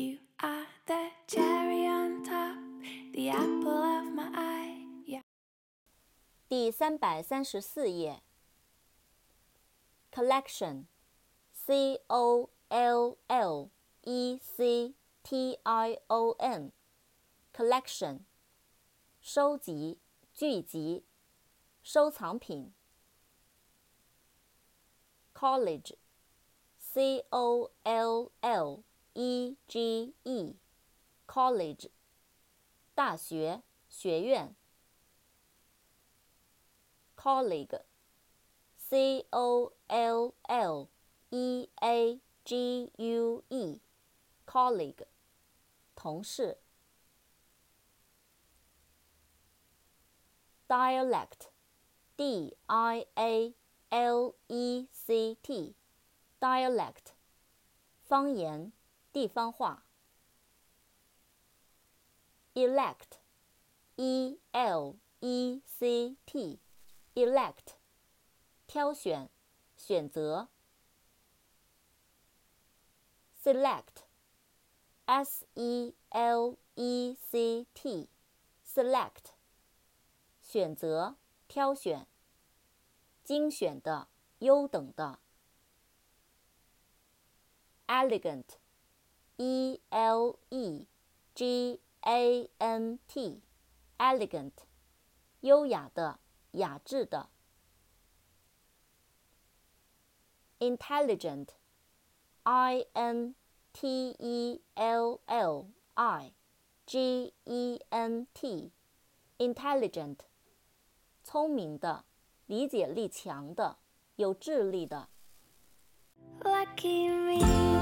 You are the cherry on top, the apple of my eye. Yeah. 第三百三十四页。collection，c o l l e c t i o n，collection，收集、聚集、收藏品。college，c o l l e g e，college，大学、学院。colleague，c o l l e a g u e，colleague，同事。dialect，d i a l e c t，dialect，方言。 地方话。elect，e l e c t，elect，挑选、选择。select，s e l e c t，select，选择、挑选。精选的、优等的。elegant。E L E G A N T，elegant，优雅的、雅致的。intelligent，I N T E L L I G E N T，intelligent，聪明的、理解力强的、有智力的。Lucky me.